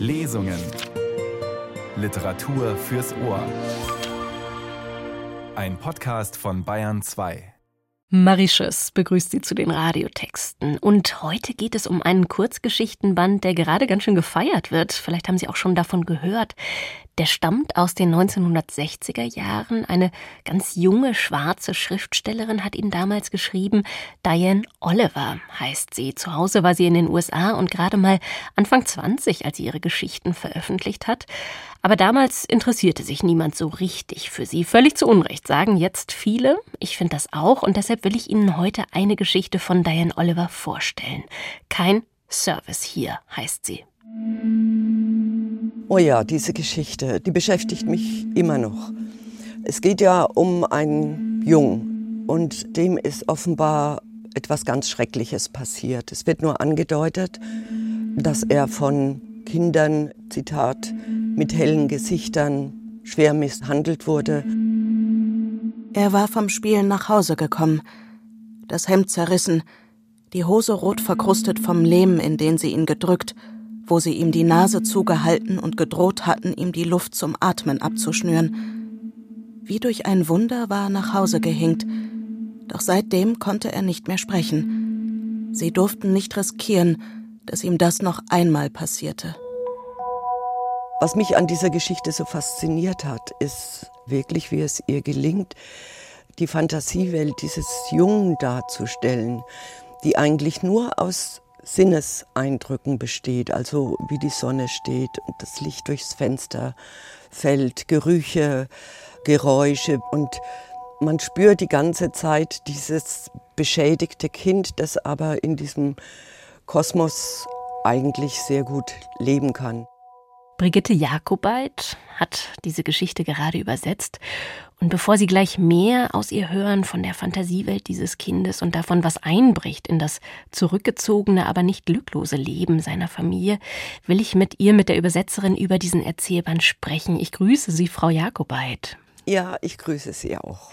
Lesungen. Literatur fürs Ohr. Ein Podcast von Bayern 2. Mauritius begrüßt Sie zu den Radiotexten. Und heute geht es um einen Kurzgeschichtenband, der gerade ganz schön gefeiert wird. Vielleicht haben Sie auch schon davon gehört. Der stammt aus den 1960er Jahren. Eine ganz junge schwarze Schriftstellerin hat ihn damals geschrieben. Diane Oliver heißt sie. Zu Hause war sie in den USA und gerade mal Anfang 20, als sie ihre Geschichten veröffentlicht hat. Aber damals interessierte sich niemand so richtig für sie. Völlig zu Unrecht, sagen jetzt viele. Ich finde das auch und deshalb will ich Ihnen heute eine Geschichte von Diane Oliver vorstellen. Kein Service hier heißt sie. Oh ja, diese Geschichte, die beschäftigt mich immer noch. Es geht ja um einen Jungen und dem ist offenbar etwas ganz Schreckliches passiert. Es wird nur angedeutet, dass er von Kindern, Zitat, mit hellen Gesichtern schwer misshandelt wurde. Er war vom Spielen nach Hause gekommen, das Hemd zerrissen, die Hose rot verkrustet vom Lehm, in den sie ihn gedrückt, wo sie ihm die Nase zugehalten und gedroht hatten, ihm die Luft zum Atmen abzuschnüren. Wie durch ein Wunder war er nach Hause gehinkt, doch seitdem konnte er nicht mehr sprechen. Sie durften nicht riskieren, dass ihm das noch einmal passierte. Was mich an dieser Geschichte so fasziniert hat, ist wirklich, wie es ihr gelingt, die Fantasiewelt dieses Jungen darzustellen, die eigentlich nur aus Sinneseindrücken besteht, also wie die Sonne steht und das Licht durchs Fenster fällt, Gerüche, Geräusche und man spürt die ganze Zeit dieses beschädigte Kind, das aber in diesem Kosmos eigentlich sehr gut leben kann. Brigitte Jakobait hat diese Geschichte gerade übersetzt. Und bevor Sie gleich mehr aus ihr hören von der Fantasiewelt dieses Kindes und davon, was einbricht in das zurückgezogene, aber nicht glücklose Leben seiner Familie, will ich mit ihr, mit der Übersetzerin, über diesen Erzählband sprechen. Ich grüße Sie, Frau Jakobait. Ja, ich grüße Sie auch.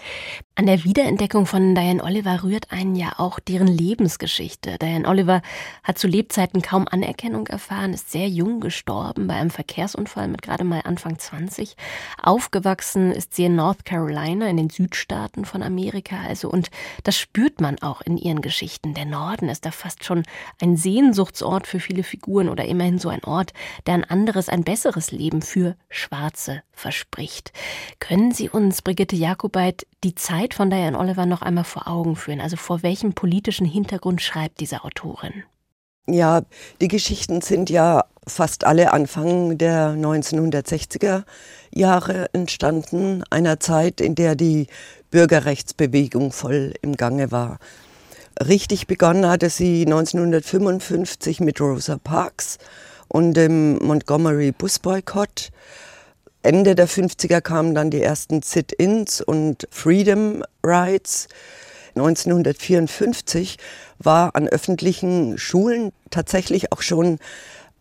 An der Wiederentdeckung von Diane Oliver rührt einen ja auch deren Lebensgeschichte. Diane Oliver hat zu Lebzeiten kaum Anerkennung erfahren, ist sehr jung gestorben bei einem Verkehrsunfall mit gerade mal Anfang 20. Aufgewachsen ist sie in North Carolina, in den Südstaaten von Amerika also. Und das spürt man auch in ihren Geschichten. Der Norden ist da fast schon ein Sehnsuchtsort für viele Figuren oder immerhin so ein Ort, der ein anderes, ein besseres Leben für Schwarze verspricht. Können Sie uns, Brigitte Jakobait, die Zeit von Diane Oliver noch einmal vor Augen führen? Also vor welchem politischen Hintergrund schreibt diese Autorin? Ja, die Geschichten sind ja fast alle Anfang der 1960er Jahre entstanden, einer Zeit, in der die Bürgerrechtsbewegung voll im Gange war. Richtig begonnen hatte sie 1955 mit Rosa Parks und dem Montgomery Busboykott. Ende der 50er kamen dann die ersten Sit-ins und Freedom Rights. 1954 war an öffentlichen Schulen tatsächlich auch schon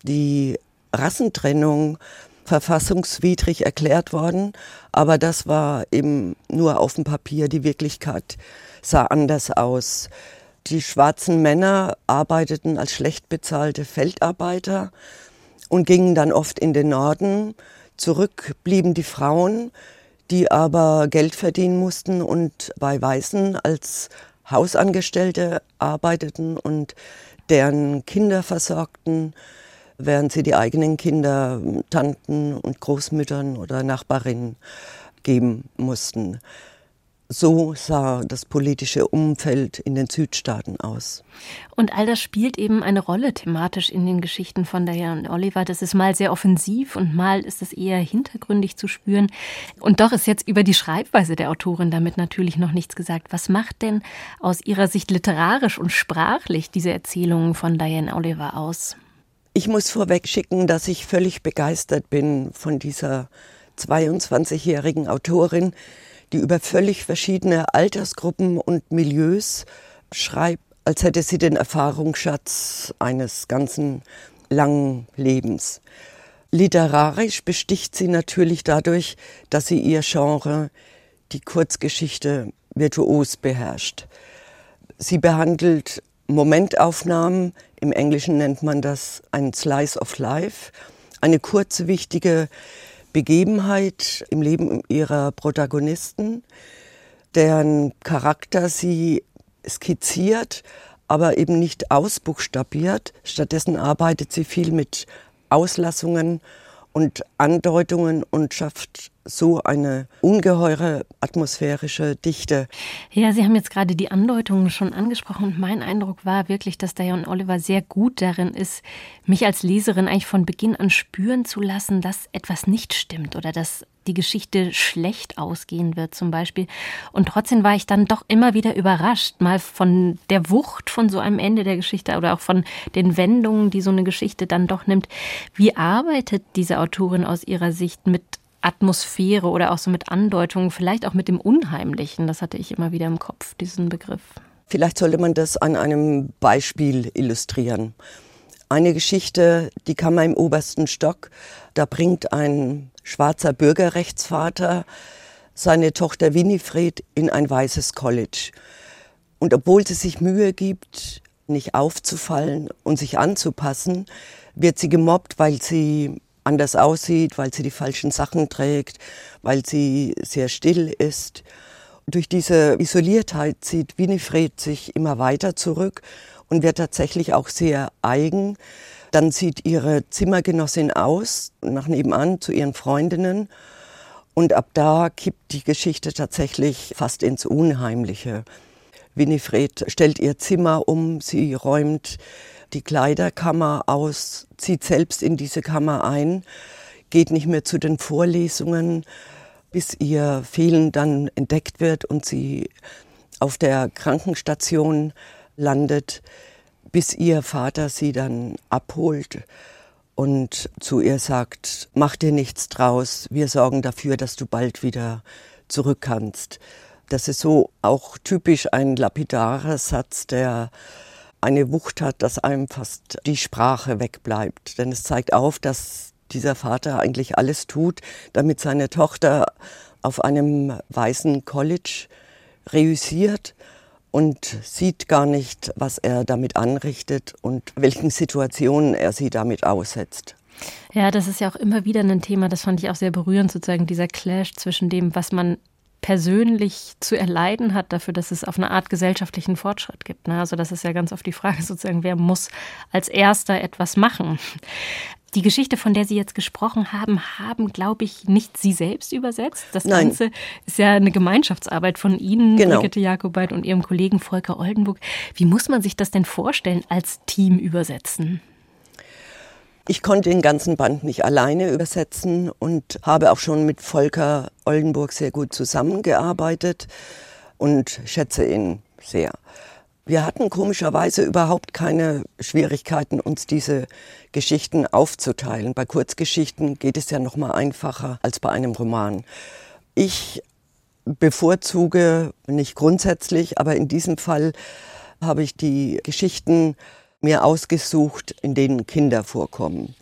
die Rassentrennung verfassungswidrig erklärt worden. Aber das war eben nur auf dem Papier. Die Wirklichkeit sah anders aus. Die schwarzen Männer arbeiteten als schlecht bezahlte Feldarbeiter und gingen dann oft in den Norden Zurück blieben die Frauen, die aber Geld verdienen mussten und bei Weißen als Hausangestellte arbeiteten und deren Kinder versorgten, während sie die eigenen Kinder Tanten und Großmüttern oder Nachbarinnen geben mussten. So sah das politische Umfeld in den Südstaaten aus. Und all das spielt eben eine Rolle thematisch in den Geschichten von Diane Oliver. Das ist mal sehr offensiv und mal ist es eher hintergründig zu spüren. Und doch ist jetzt über die Schreibweise der Autorin damit natürlich noch nichts gesagt. Was macht denn aus Ihrer Sicht literarisch und sprachlich diese Erzählungen von Diane Oliver aus? Ich muss vorweg schicken, dass ich völlig begeistert bin von dieser 22-jährigen Autorin, die über völlig verschiedene Altersgruppen und Milieus schreibt, als hätte sie den Erfahrungsschatz eines ganzen langen Lebens. Literarisch besticht sie natürlich dadurch, dass sie ihr Genre, die Kurzgeschichte, virtuos beherrscht. Sie behandelt Momentaufnahmen, im Englischen nennt man das ein Slice of Life, eine kurze, wichtige Begebenheit im Leben ihrer Protagonisten, deren Charakter sie skizziert, aber eben nicht ausbuchstabiert. Stattdessen arbeitet sie viel mit Auslassungen und Andeutungen und schafft so eine ungeheure atmosphärische Dichte. Ja, Sie haben jetzt gerade die Andeutungen schon angesprochen und mein Eindruck war wirklich, dass Diane Oliver sehr gut darin ist, mich als Leserin eigentlich von Beginn an spüren zu lassen, dass etwas nicht stimmt oder dass die Geschichte schlecht ausgehen wird zum Beispiel. Und trotzdem war ich dann doch immer wieder überrascht, mal von der Wucht von so einem Ende der Geschichte oder auch von den Wendungen, die so eine Geschichte dann doch nimmt. Wie arbeitet diese Autorin aus ihrer Sicht mit Atmosphäre oder auch so mit Andeutungen, vielleicht auch mit dem Unheimlichen. Das hatte ich immer wieder im Kopf, diesen Begriff. Vielleicht sollte man das an einem Beispiel illustrieren. Eine Geschichte, die kam mal im obersten Stock. Da bringt ein schwarzer Bürgerrechtsvater seine Tochter Winifred in ein weißes College. Und obwohl sie sich Mühe gibt, nicht aufzufallen und sich anzupassen, wird sie gemobbt, weil sie anders aussieht, weil sie die falschen Sachen trägt, weil sie sehr still ist. Durch diese Isoliertheit zieht Winifred sich immer weiter zurück und wird tatsächlich auch sehr eigen. Dann zieht ihre Zimmergenossin aus, nach nebenan zu ihren Freundinnen. Und ab da kippt die Geschichte tatsächlich fast ins Unheimliche. Winifred stellt ihr Zimmer um, sie räumt die Kleiderkammer aus, zieht selbst in diese Kammer ein, geht nicht mehr zu den Vorlesungen, bis ihr Fehlen dann entdeckt wird und sie auf der Krankenstation landet, bis ihr Vater sie dann abholt und zu ihr sagt, mach dir nichts draus, wir sorgen dafür, dass du bald wieder zurück kannst. Das ist so auch typisch ein lapidarer Satz, der eine Wucht hat, dass einem fast die Sprache wegbleibt. Denn es zeigt auf, dass dieser Vater eigentlich alles tut, damit seine Tochter auf einem weißen College reüssiert und sieht gar nicht, was er damit anrichtet und welchen Situationen er sie damit aussetzt. Ja, das ist ja auch immer wieder ein Thema, das fand ich auch sehr berührend, sozusagen dieser Clash zwischen dem, was man persönlich zu erleiden hat dafür, dass es auf eine Art gesellschaftlichen Fortschritt gibt. Ne? Also das ist ja ganz oft die Frage sozusagen, wer muss als erster etwas machen. Die Geschichte, von der Sie jetzt gesprochen haben, haben, glaube ich, nicht Sie selbst übersetzt. Das Nein. Ganze ist ja eine Gemeinschaftsarbeit von Ihnen, genau. Brigitte Jakobait und Ihrem Kollegen Volker Oldenburg. Wie muss man sich das denn vorstellen, als Team übersetzen? Ich konnte den ganzen Band nicht alleine übersetzen und habe auch schon mit Volker Oldenburg sehr gut zusammengearbeitet und schätze ihn sehr. Wir hatten komischerweise überhaupt keine Schwierigkeiten, uns diese Geschichten aufzuteilen. Bei Kurzgeschichten geht es ja noch mal einfacher als bei einem Roman. Ich bevorzuge nicht grundsätzlich, aber in diesem Fall habe ich die Geschichten mir ausgesucht, in denen Kinder vorkommen.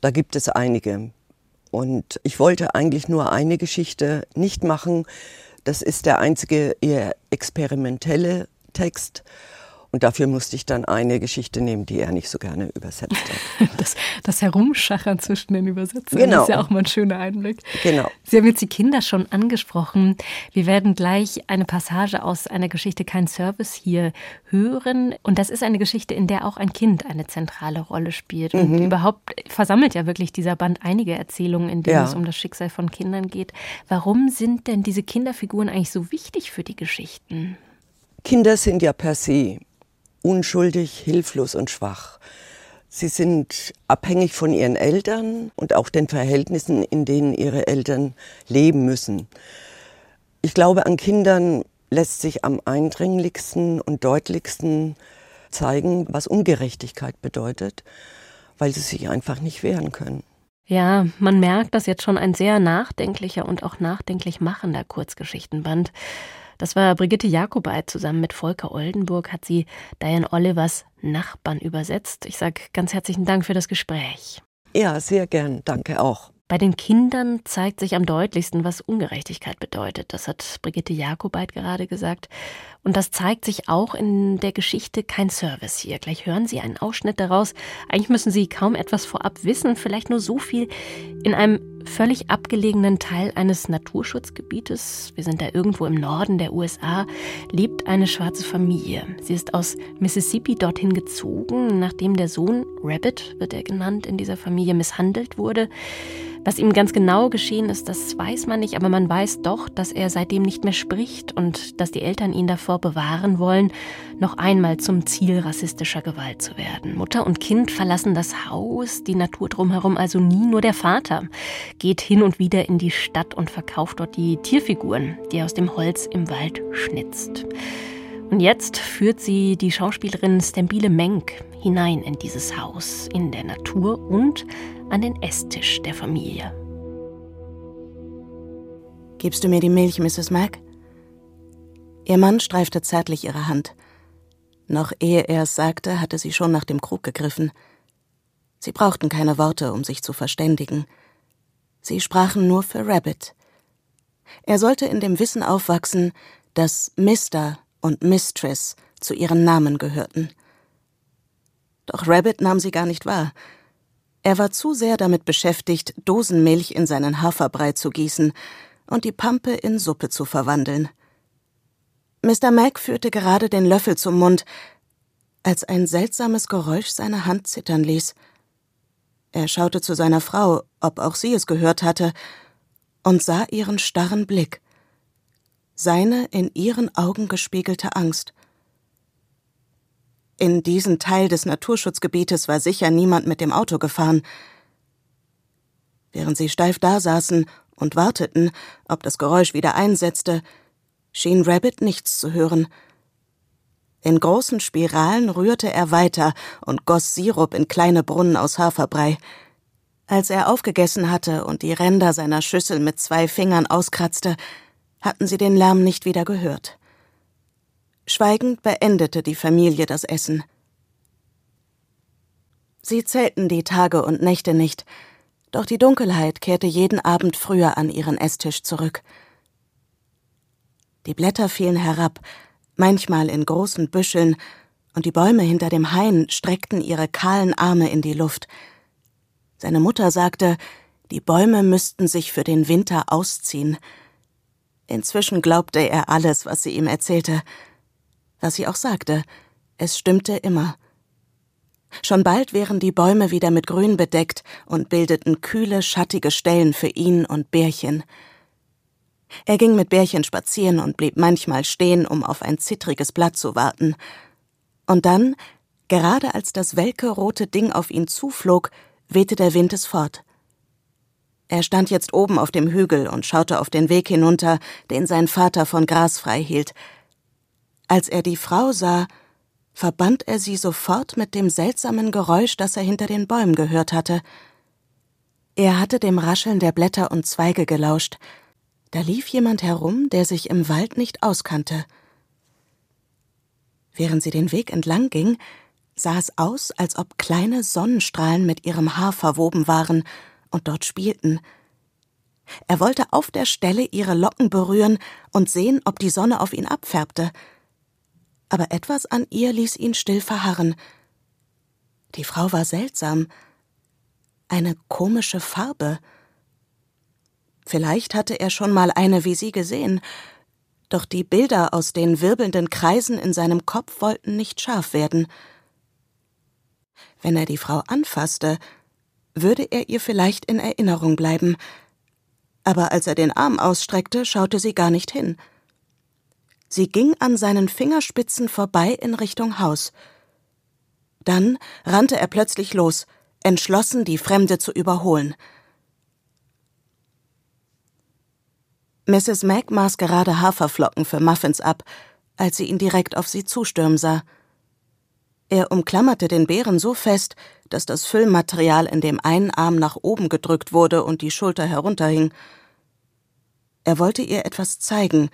Da gibt es einige. Und ich wollte eigentlich nur eine Geschichte nicht machen. Das ist der einzige eher experimentelle Text. Und dafür musste ich dann eine Geschichte nehmen, die er nicht so gerne übersetzt hat. Das, das Herumschachern zwischen den Übersetzungen genau. ist ja auch mal ein schöner Einblick. Genau. Sie haben jetzt die Kinder schon angesprochen. Wir werden gleich eine Passage aus einer Geschichte Kein Service hier hören. Und das ist eine Geschichte, in der auch ein Kind eine zentrale Rolle spielt. Und mhm. überhaupt versammelt ja wirklich dieser Band einige Erzählungen, in denen ja. es um das Schicksal von Kindern geht. Warum sind denn diese Kinderfiguren eigentlich so wichtig für die Geschichten? Kinder sind ja per se unschuldig, hilflos und schwach. Sie sind abhängig von ihren Eltern und auch den Verhältnissen, in denen ihre Eltern leben müssen. Ich glaube, an Kindern lässt sich am eindringlichsten und deutlichsten zeigen, was Ungerechtigkeit bedeutet, weil sie sich einfach nicht wehren können. Ja, man merkt, dass jetzt schon ein sehr nachdenklicher und auch nachdenklich machender Kurzgeschichtenband. Das war Brigitte Jakobait zusammen mit Volker Oldenburg, hat sie Diane Olivers Nachbarn übersetzt. Ich sage ganz herzlichen Dank für das Gespräch. Ja, sehr gern. Danke auch. Bei den Kindern zeigt sich am deutlichsten, was Ungerechtigkeit bedeutet. Das hat Brigitte Jakobait gerade gesagt. Und das zeigt sich auch in der Geschichte Kein Service hier. Gleich hören Sie einen Ausschnitt daraus. Eigentlich müssen Sie kaum etwas vorab wissen, vielleicht nur so viel. In einem völlig abgelegenen Teil eines Naturschutzgebietes, wir sind da irgendwo im Norden der USA, lebt eine schwarze Familie. Sie ist aus Mississippi dorthin gezogen, nachdem der Sohn, Rabbit wird er genannt, in dieser Familie misshandelt wurde. Was ihm ganz genau geschehen ist, das weiß man nicht, aber man weiß doch, dass er seitdem nicht mehr spricht und dass die Eltern ihn davor bewahren wollen, noch einmal zum Ziel rassistischer Gewalt zu werden. Mutter und Kind verlassen das Haus, die Natur drumherum also nie, nur der Vater geht hin und wieder in die Stadt und verkauft dort die Tierfiguren, die er aus dem Holz im Wald schnitzt. Und jetzt führt sie die Schauspielerin Stembile Menk hinein in dieses Haus, in der Natur und an den Esstisch der Familie. Gibst du mir die Milch, Mrs. Mac? Ihr Mann streifte zärtlich ihre Hand. Noch ehe er es sagte, hatte sie schon nach dem Krug gegriffen. Sie brauchten keine Worte, um sich zu verständigen. Sie sprachen nur für Rabbit. Er sollte in dem Wissen aufwachsen, dass Mr. und Mistress zu ihren Namen gehörten. Doch Rabbit nahm sie gar nicht wahr. Er war zu sehr damit beschäftigt, Dosenmilch in seinen Haferbrei zu gießen und die Pampe in Suppe zu verwandeln. Mr. Mac führte gerade den Löffel zum Mund, als ein seltsames Geräusch seine Hand zittern ließ. Er schaute zu seiner Frau, ob auch sie es gehört hatte, und sah ihren starren Blick, seine in ihren Augen gespiegelte Angst. In diesen Teil des Naturschutzgebietes war sicher niemand mit dem Auto gefahren. Während sie steif dasaßen und warteten, ob das Geräusch wieder einsetzte, schien Rabbit nichts zu hören. In großen Spiralen rührte er weiter und goss Sirup in kleine Brunnen aus Haferbrei. Als er aufgegessen hatte und die Ränder seiner Schüssel mit zwei Fingern auskratzte, hatten sie den Lärm nicht wieder gehört. Schweigend beendete die Familie das Essen. Sie zählten die Tage und Nächte nicht, doch die Dunkelheit kehrte jeden Abend früher an ihren Esstisch zurück. Die Blätter fielen herab, manchmal in großen Büscheln, und die Bäume hinter dem Hain streckten ihre kahlen Arme in die Luft. Seine Mutter sagte, die Bäume müssten sich für den Winter ausziehen. Inzwischen glaubte er alles, was sie ihm erzählte was sie auch sagte, es stimmte immer. Schon bald wären die Bäume wieder mit Grün bedeckt und bildeten kühle, schattige Stellen für ihn und Bärchen. Er ging mit Bärchen spazieren und blieb manchmal stehen, um auf ein zittriges Blatt zu warten. Und dann, gerade als das welke rote Ding auf ihn zuflog, wehte der Wind es fort. Er stand jetzt oben auf dem Hügel und schaute auf den Weg hinunter, den sein Vater von Gras frei hielt, als er die Frau sah, verband er sie sofort mit dem seltsamen Geräusch, das er hinter den Bäumen gehört hatte. Er hatte dem Rascheln der Blätter und Zweige gelauscht. Da lief jemand herum, der sich im Wald nicht auskannte. Während sie den Weg entlang ging, sah es aus, als ob kleine Sonnenstrahlen mit ihrem Haar verwoben waren und dort spielten. Er wollte auf der Stelle ihre Locken berühren und sehen, ob die Sonne auf ihn abfärbte aber etwas an ihr ließ ihn still verharren. Die Frau war seltsam. Eine komische Farbe. Vielleicht hatte er schon mal eine wie sie gesehen, doch die Bilder aus den wirbelnden Kreisen in seinem Kopf wollten nicht scharf werden. Wenn er die Frau anfasste, würde er ihr vielleicht in Erinnerung bleiben, aber als er den Arm ausstreckte, schaute sie gar nicht hin. Sie ging an seinen Fingerspitzen vorbei in Richtung Haus. Dann rannte er plötzlich los, entschlossen, die Fremde zu überholen. Mrs. Mac maß gerade Haferflocken für Muffins ab, als sie ihn direkt auf sie zustürmen sah. Er umklammerte den Bären so fest, dass das Füllmaterial in dem einen Arm nach oben gedrückt wurde und die Schulter herunterhing. Er wollte ihr etwas zeigen,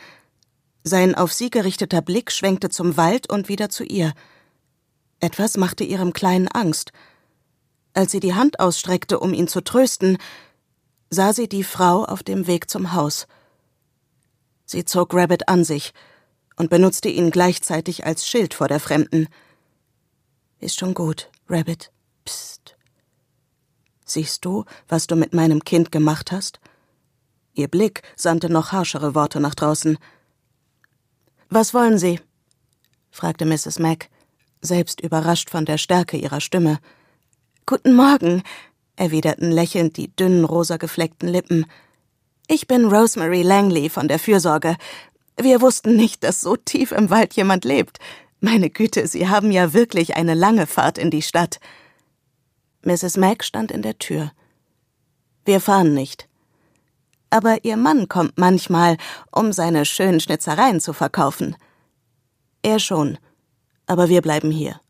sein auf sie gerichteter Blick schwenkte zum Wald und wieder zu ihr. Etwas machte ihrem Kleinen Angst. Als sie die Hand ausstreckte, um ihn zu trösten, sah sie die Frau auf dem Weg zum Haus. Sie zog Rabbit an sich und benutzte ihn gleichzeitig als Schild vor der Fremden. Ist schon gut, Rabbit. Psst. Siehst du, was du mit meinem Kind gemacht hast? Ihr Blick sandte noch harschere Worte nach draußen. Was wollen Sie? fragte Mrs. Mack, selbst überrascht von der Stärke ihrer Stimme. Guten Morgen, erwiderten lächelnd die dünnen rosa gefleckten Lippen. Ich bin Rosemary Langley von der Fürsorge. Wir wussten nicht, dass so tief im Wald jemand lebt. Meine Güte, Sie haben ja wirklich eine lange Fahrt in die Stadt. Mrs. Mack stand in der Tür. Wir fahren nicht. Aber Ihr Mann kommt manchmal, um seine schönen Schnitzereien zu verkaufen. Er schon. Aber wir bleiben hier.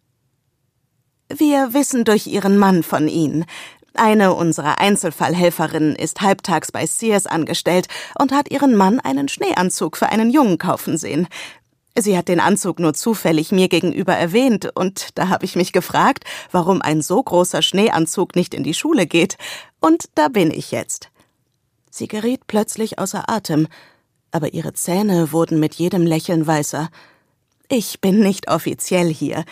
Wir wissen durch Ihren Mann von Ihnen. Eine unserer Einzelfallhelferinnen ist halbtags bei Sears angestellt und hat ihren Mann einen Schneeanzug für einen Jungen kaufen sehen. Sie hat den Anzug nur zufällig mir gegenüber erwähnt, und da habe ich mich gefragt, warum ein so großer Schneeanzug nicht in die Schule geht. Und da bin ich jetzt. Sie geriet plötzlich außer Atem, aber ihre Zähne wurden mit jedem Lächeln weißer. Ich bin nicht offiziell hier.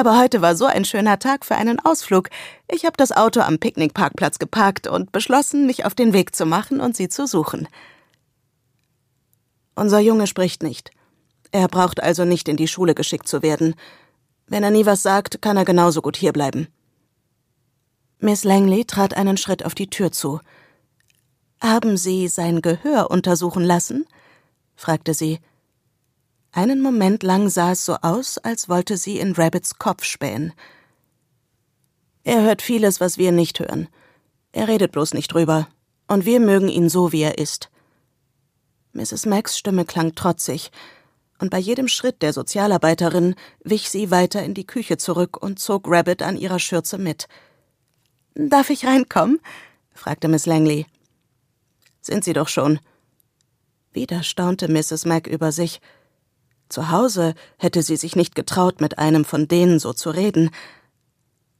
Aber heute war so ein schöner Tag für einen Ausflug. Ich habe das Auto am Picknickparkplatz geparkt und beschlossen, mich auf den Weg zu machen und sie zu suchen. Unser Junge spricht nicht. Er braucht also nicht in die Schule geschickt zu werden. Wenn er nie was sagt, kann er genauso gut hierbleiben. Miss Langley trat einen Schritt auf die Tür zu. Haben Sie sein Gehör untersuchen lassen? fragte sie. Einen Moment lang sah es so aus, als wollte sie in Rabbits Kopf spähen. Er hört vieles, was wir nicht hören. Er redet bloß nicht drüber. Und wir mögen ihn so, wie er ist. Mrs. Macks Stimme klang trotzig, und bei jedem Schritt der Sozialarbeiterin wich sie weiter in die Küche zurück und zog Rabbit an ihrer Schürze mit. Darf ich reinkommen? fragte Miss Langley. Sind Sie doch schon. Wieder staunte Mrs. Mack über sich. Zu Hause hätte sie sich nicht getraut, mit einem von denen so zu reden.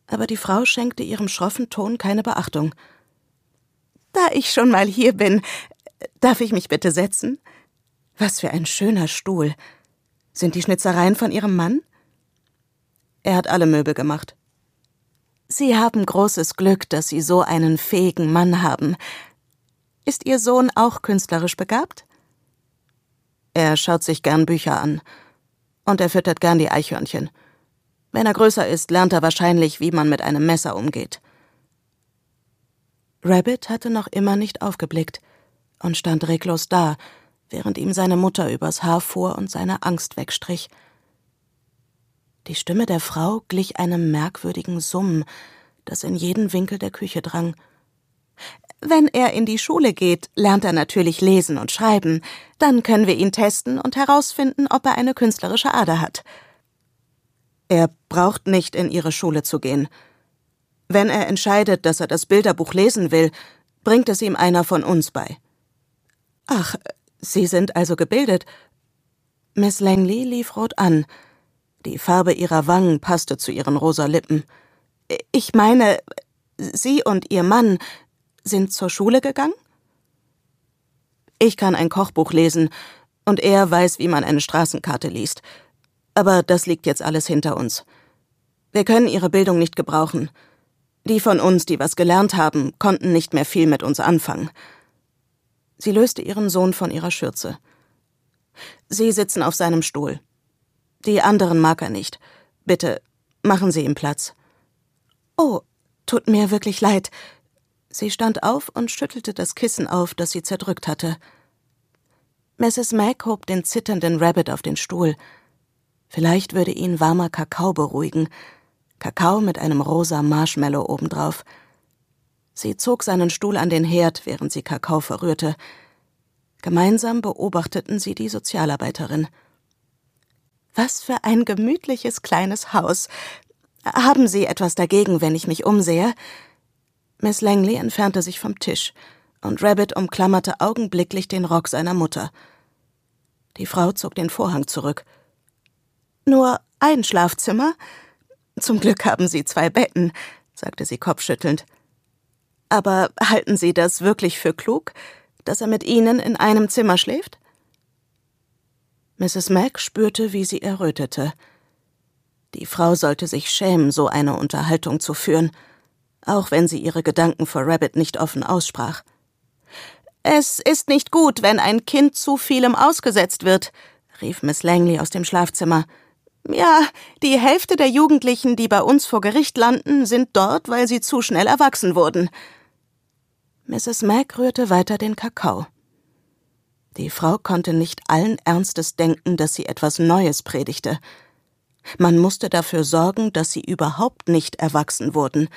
Aber die Frau schenkte ihrem schroffen Ton keine Beachtung. Da ich schon mal hier bin, darf ich mich bitte setzen? Was für ein schöner Stuhl. Sind die Schnitzereien von Ihrem Mann? Er hat alle Möbel gemacht. Sie haben großes Glück, dass Sie so einen fähigen Mann haben. Ist Ihr Sohn auch künstlerisch begabt? Er schaut sich gern Bücher an. Und er füttert gern die Eichhörnchen. Wenn er größer ist, lernt er wahrscheinlich, wie man mit einem Messer umgeht. Rabbit hatte noch immer nicht aufgeblickt und stand reglos da, während ihm seine Mutter übers Haar fuhr und seine Angst wegstrich. Die Stimme der Frau glich einem merkwürdigen Summen, das in jeden Winkel der Küche drang. Wenn er in die Schule geht, lernt er natürlich lesen und schreiben. Dann können wir ihn testen und herausfinden, ob er eine künstlerische Ader hat. Er braucht nicht in ihre Schule zu gehen. Wenn er entscheidet, dass er das Bilderbuch lesen will, bringt es ihm einer von uns bei. Ach, Sie sind also gebildet. Miss Langley lief rot an. Die Farbe ihrer Wangen passte zu ihren rosa Lippen. Ich meine, Sie und Ihr Mann sind zur Schule gegangen? Ich kann ein Kochbuch lesen, und er weiß, wie man eine Straßenkarte liest. Aber das liegt jetzt alles hinter uns. Wir können ihre Bildung nicht gebrauchen. Die von uns, die was gelernt haben, konnten nicht mehr viel mit uns anfangen. Sie löste ihren Sohn von ihrer Schürze. Sie sitzen auf seinem Stuhl. Die anderen mag er nicht. Bitte, machen Sie ihm Platz. Oh, tut mir wirklich leid. Sie stand auf und schüttelte das Kissen auf, das sie zerdrückt hatte. Mrs. Mac hob den zitternden Rabbit auf den Stuhl. Vielleicht würde ihn warmer Kakao beruhigen. Kakao mit einem rosa Marshmallow obendrauf. Sie zog seinen Stuhl an den Herd, während sie Kakao verrührte. Gemeinsam beobachteten sie die Sozialarbeiterin. Was für ein gemütliches kleines Haus. Haben Sie etwas dagegen, wenn ich mich umsehe? Miss Langley entfernte sich vom Tisch, und Rabbit umklammerte augenblicklich den Rock seiner Mutter. Die Frau zog den Vorhang zurück. Nur ein Schlafzimmer? Zum Glück haben Sie zwei Betten, sagte sie kopfschüttelnd. Aber halten Sie das wirklich für klug, dass er mit Ihnen in einem Zimmer schläft? Mrs. Mac spürte, wie sie errötete. Die Frau sollte sich schämen, so eine Unterhaltung zu führen, auch wenn sie ihre Gedanken vor Rabbit nicht offen aussprach. Es ist nicht gut, wenn ein Kind zu vielem ausgesetzt wird, rief Miss Langley aus dem Schlafzimmer. Ja, die Hälfte der Jugendlichen, die bei uns vor Gericht landen, sind dort, weil sie zu schnell erwachsen wurden. Mrs. Mac rührte weiter den Kakao. Die Frau konnte nicht allen Ernstes denken, dass sie etwas Neues predigte. Man musste dafür sorgen, dass sie überhaupt nicht erwachsen wurden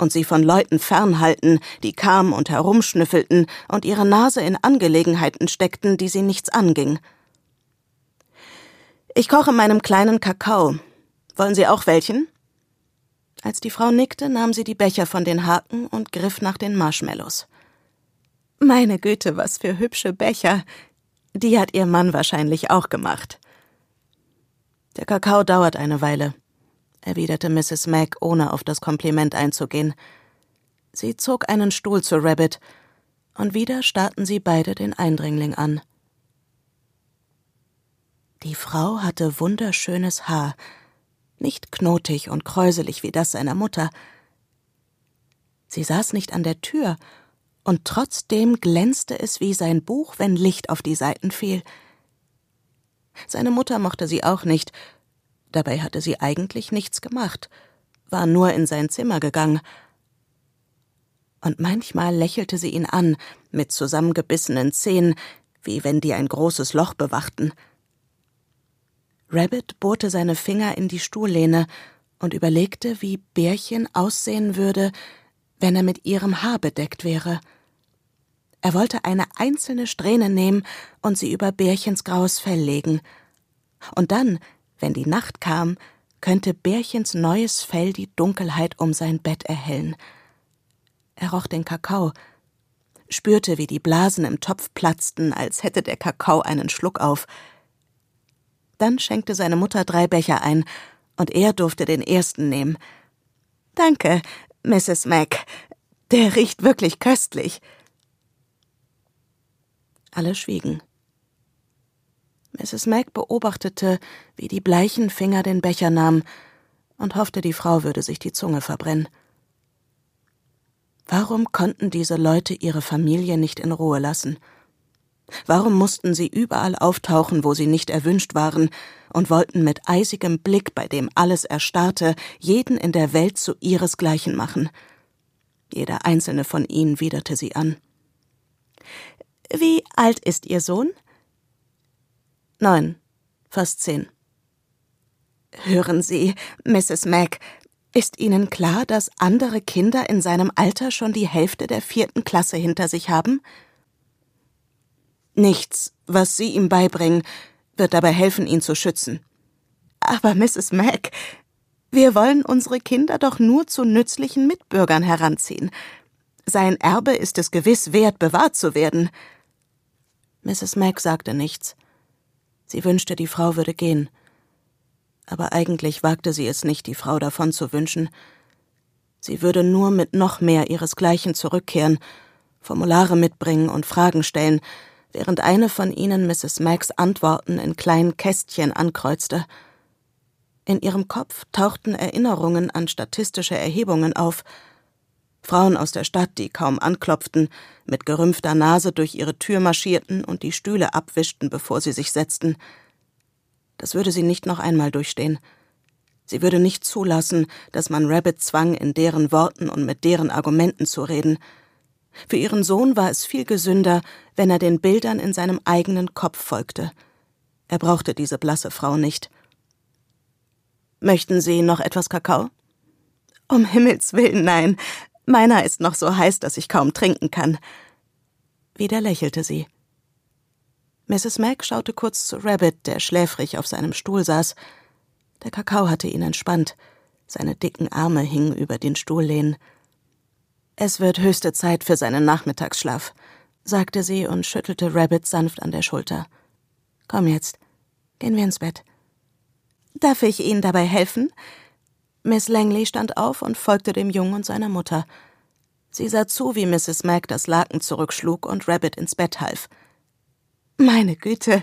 und sie von Leuten fernhalten, die kamen und herumschnüffelten und ihre Nase in Angelegenheiten steckten, die sie nichts anging. Ich koche meinem kleinen Kakao. Wollen Sie auch welchen? Als die Frau nickte, nahm sie die Becher von den Haken und griff nach den Marshmallows. Meine Güte, was für hübsche Becher. Die hat ihr Mann wahrscheinlich auch gemacht. Der Kakao dauert eine Weile, erwiderte Mrs. Mac, ohne auf das Kompliment einzugehen. Sie zog einen Stuhl zu Rabbit, und wieder starrten sie beide den Eindringling an. Die Frau hatte wunderschönes Haar, nicht knotig und kräuselig wie das seiner Mutter. Sie saß nicht an der Tür, und trotzdem glänzte es wie sein Buch, wenn Licht auf die Seiten fiel. Seine Mutter mochte sie auch nicht, dabei hatte sie eigentlich nichts gemacht, war nur in sein Zimmer gegangen. Und manchmal lächelte sie ihn an, mit zusammengebissenen Zähnen, wie wenn die ein großes Loch bewachten. Rabbit bohrte seine Finger in die Stuhllehne und überlegte, wie Bärchen aussehen würde, wenn er mit ihrem Haar bedeckt wäre. Er wollte eine einzelne Strähne nehmen und sie über Bärchens graues Fell legen. Und dann, wenn die Nacht kam, könnte Bärchens neues Fell die Dunkelheit um sein Bett erhellen. Er roch den Kakao, spürte, wie die Blasen im Topf platzten, als hätte der Kakao einen Schluck auf, dann schenkte seine Mutter drei Becher ein, und er durfte den ersten nehmen. Danke, Mrs. Mac. Der riecht wirklich köstlich. Alle schwiegen. Mrs. Mac beobachtete, wie die bleichen Finger den Becher nahmen und hoffte, die Frau würde sich die Zunge verbrennen. Warum konnten diese Leute ihre Familie nicht in Ruhe lassen? Warum mussten sie überall auftauchen, wo sie nicht erwünscht waren, und wollten mit eisigem Blick, bei dem alles erstarrte, jeden in der Welt zu ihresgleichen machen? Jeder einzelne von ihnen widerte sie an. Wie alt ist Ihr Sohn? Neun, fast zehn. Hören Sie, Mrs. Mac, ist Ihnen klar, dass andere Kinder in seinem Alter schon die Hälfte der vierten Klasse hinter sich haben? Nichts, was Sie ihm beibringen, wird dabei helfen, ihn zu schützen. Aber Mrs. Mac, wir wollen unsere Kinder doch nur zu nützlichen Mitbürgern heranziehen. Sein Erbe ist es gewiss wert, bewahrt zu werden. Mrs. Mac sagte nichts. Sie wünschte, die Frau würde gehen. Aber eigentlich wagte sie es nicht, die Frau davon zu wünschen. Sie würde nur mit noch mehr ihresgleichen zurückkehren, Formulare mitbringen und Fragen stellen, während eine von ihnen Mrs. Macs Antworten in kleinen Kästchen ankreuzte. In ihrem Kopf tauchten Erinnerungen an statistische Erhebungen auf. Frauen aus der Stadt, die kaum anklopften, mit gerümpfter Nase durch ihre Tür marschierten und die Stühle abwischten, bevor sie sich setzten. Das würde sie nicht noch einmal durchstehen. Sie würde nicht zulassen, dass man Rabbit zwang, in deren Worten und mit deren Argumenten zu reden – für ihren Sohn war es viel gesünder, wenn er den Bildern in seinem eigenen Kopf folgte. Er brauchte diese blasse Frau nicht. Möchten Sie noch etwas Kakao? Um Himmels willen, nein. Meiner ist noch so heiß, dass ich kaum trinken kann. Wieder lächelte sie. Mrs. Mac schaute kurz zu Rabbit, der schläfrig auf seinem Stuhl saß. Der Kakao hatte ihn entspannt. Seine dicken Arme hingen über den Stuhllehnen. Es wird höchste Zeit für seinen Nachmittagsschlaf, sagte sie und schüttelte Rabbit sanft an der Schulter. Komm jetzt, gehen wir ins Bett. Darf ich Ihnen dabei helfen? Miss Langley stand auf und folgte dem Jungen und seiner Mutter. Sie sah zu, wie Mrs. Mac das Laken zurückschlug und Rabbit ins Bett half. Meine Güte,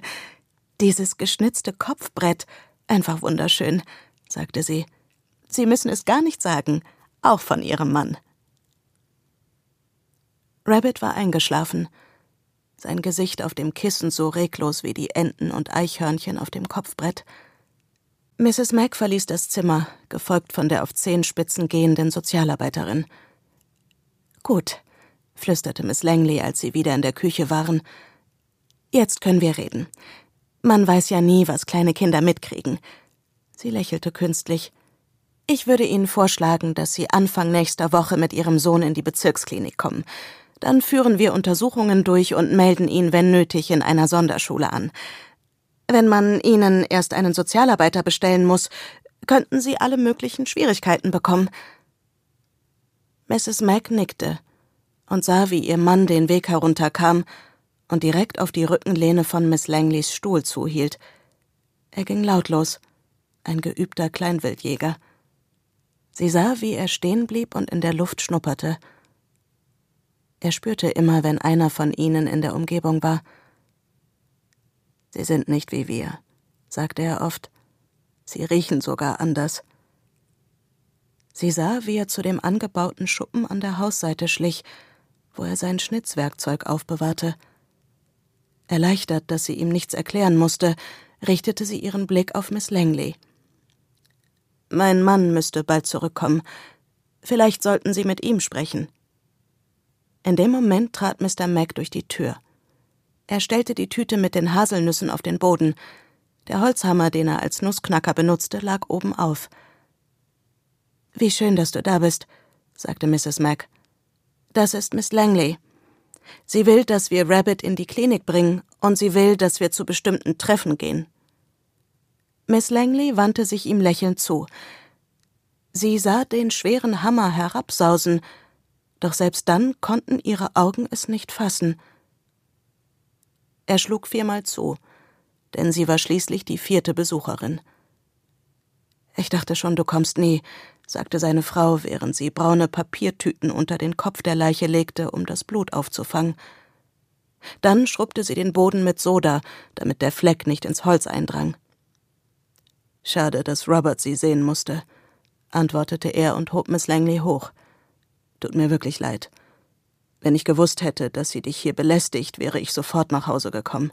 dieses geschnitzte Kopfbrett, einfach wunderschön, sagte sie. Sie müssen es gar nicht sagen, auch von Ihrem Mann. Rabbit war eingeschlafen, sein Gesicht auf dem Kissen so reglos wie die Enten und Eichhörnchen auf dem Kopfbrett. Mrs. Mac verließ das Zimmer, gefolgt von der auf Zehenspitzen gehenden Sozialarbeiterin. Gut, flüsterte Miss Langley, als sie wieder in der Küche waren. Jetzt können wir reden. Man weiß ja nie, was kleine Kinder mitkriegen. Sie lächelte künstlich. Ich würde Ihnen vorschlagen, dass Sie Anfang nächster Woche mit Ihrem Sohn in die Bezirksklinik kommen. Dann führen wir Untersuchungen durch und melden ihn, wenn nötig, in einer Sonderschule an. Wenn man Ihnen erst einen Sozialarbeiter bestellen muss, könnten Sie alle möglichen Schwierigkeiten bekommen. Mrs. Mac nickte und sah, wie ihr Mann den Weg herunterkam und direkt auf die Rückenlehne von Miss Langleys Stuhl zuhielt. Er ging lautlos, ein geübter Kleinwildjäger. Sie sah, wie er stehen blieb und in der Luft schnupperte. Er spürte immer, wenn einer von ihnen in der Umgebung war. Sie sind nicht wie wir, sagte er oft. Sie riechen sogar anders. Sie sah, wie er zu dem angebauten Schuppen an der Hausseite schlich, wo er sein Schnitzwerkzeug aufbewahrte. Erleichtert, dass sie ihm nichts erklären musste, richtete sie ihren Blick auf Miss Langley. Mein Mann müsste bald zurückkommen. Vielleicht sollten Sie mit ihm sprechen. In dem Moment trat Mr. Mac durch die Tür. Er stellte die Tüte mit den Haselnüssen auf den Boden. Der Holzhammer, den er als Nussknacker benutzte, lag oben auf. Wie schön, dass du da bist, sagte Mrs. Mac. Das ist Miss Langley. Sie will, dass wir Rabbit in die Klinik bringen, und sie will, dass wir zu bestimmten Treffen gehen. Miss Langley wandte sich ihm lächelnd zu. Sie sah den schweren Hammer herabsausen, doch selbst dann konnten ihre Augen es nicht fassen. Er schlug viermal zu, denn sie war schließlich die vierte Besucherin. Ich dachte schon, du kommst nie, sagte seine Frau, während sie braune Papiertüten unter den Kopf der Leiche legte, um das Blut aufzufangen. Dann schrubbte sie den Boden mit Soda, damit der Fleck nicht ins Holz eindrang. Schade, dass Robert sie sehen musste, antwortete er und hob Miss Langley hoch. Tut mir wirklich leid. Wenn ich gewusst hätte, dass sie dich hier belästigt, wäre ich sofort nach Hause gekommen.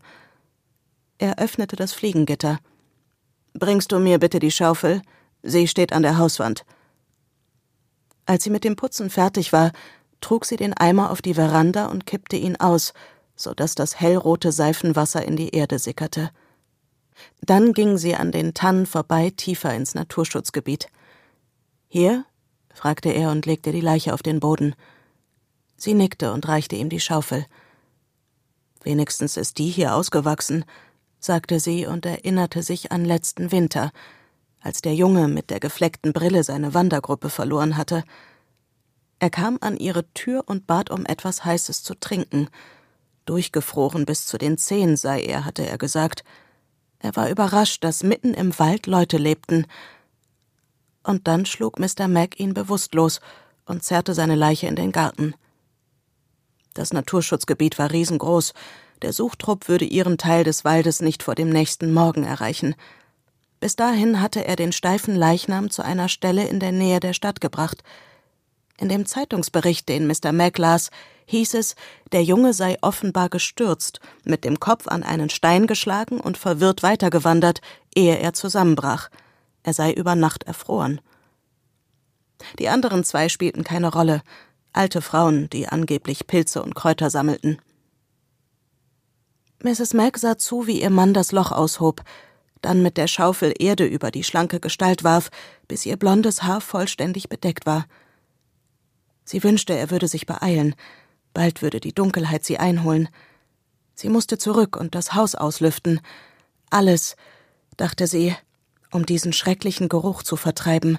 Er öffnete das Fliegengitter. Bringst du mir bitte die Schaufel? Sie steht an der Hauswand. Als sie mit dem Putzen fertig war, trug sie den Eimer auf die Veranda und kippte ihn aus, so dass das hellrote Seifenwasser in die Erde sickerte. Dann ging sie an den Tannen vorbei tiefer ins Naturschutzgebiet. Hier? fragte er und legte die Leiche auf den Boden. Sie nickte und reichte ihm die Schaufel. Wenigstens ist die hier ausgewachsen, sagte sie und erinnerte sich an letzten Winter, als der Junge mit der gefleckten Brille seine Wandergruppe verloren hatte. Er kam an ihre Tür und bat um etwas Heißes zu trinken. Durchgefroren bis zu den Zehen sei er, hatte er gesagt. Er war überrascht, dass mitten im Wald Leute lebten. Und dann schlug Mr. Mac ihn bewusstlos und zerrte seine Leiche in den Garten. Das Naturschutzgebiet war riesengroß. Der Suchtrupp würde ihren Teil des Waldes nicht vor dem nächsten Morgen erreichen. Bis dahin hatte er den steifen Leichnam zu einer Stelle in der Nähe der Stadt gebracht. In dem Zeitungsbericht, den Mr. Mac las, hieß es, der Junge sei offenbar gestürzt, mit dem Kopf an einen Stein geschlagen und verwirrt weitergewandert, ehe er zusammenbrach. Er sei über Nacht erfroren. Die anderen zwei spielten keine Rolle, alte Frauen, die angeblich Pilze und Kräuter sammelten. Mrs. Mac sah zu, wie ihr Mann das Loch aushob, dann mit der Schaufel Erde über die schlanke Gestalt warf, bis ihr blondes Haar vollständig bedeckt war. Sie wünschte, er würde sich beeilen, bald würde die Dunkelheit sie einholen. Sie musste zurück und das Haus auslüften. Alles, dachte sie, um diesen schrecklichen Geruch zu vertreiben,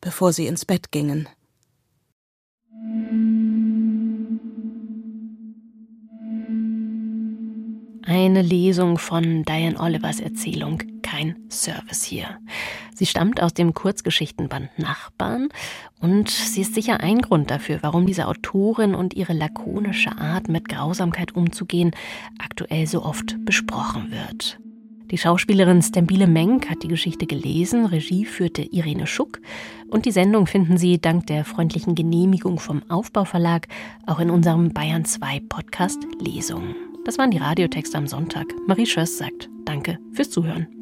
bevor sie ins Bett gingen. Eine Lesung von Diane Olivers Erzählung, kein Service hier. Sie stammt aus dem Kurzgeschichtenband Nachbarn und sie ist sicher ein Grund dafür, warum diese Autorin und ihre lakonische Art, mit Grausamkeit umzugehen, aktuell so oft besprochen wird. Die Schauspielerin Stembile Menk hat die Geschichte gelesen, Regie führte Irene Schuck und die Sendung finden Sie dank der freundlichen Genehmigung vom Aufbauverlag auch in unserem Bayern 2 Podcast Lesungen. Das waren die Radiotexte am Sonntag. Marie Schöss sagt Danke fürs Zuhören.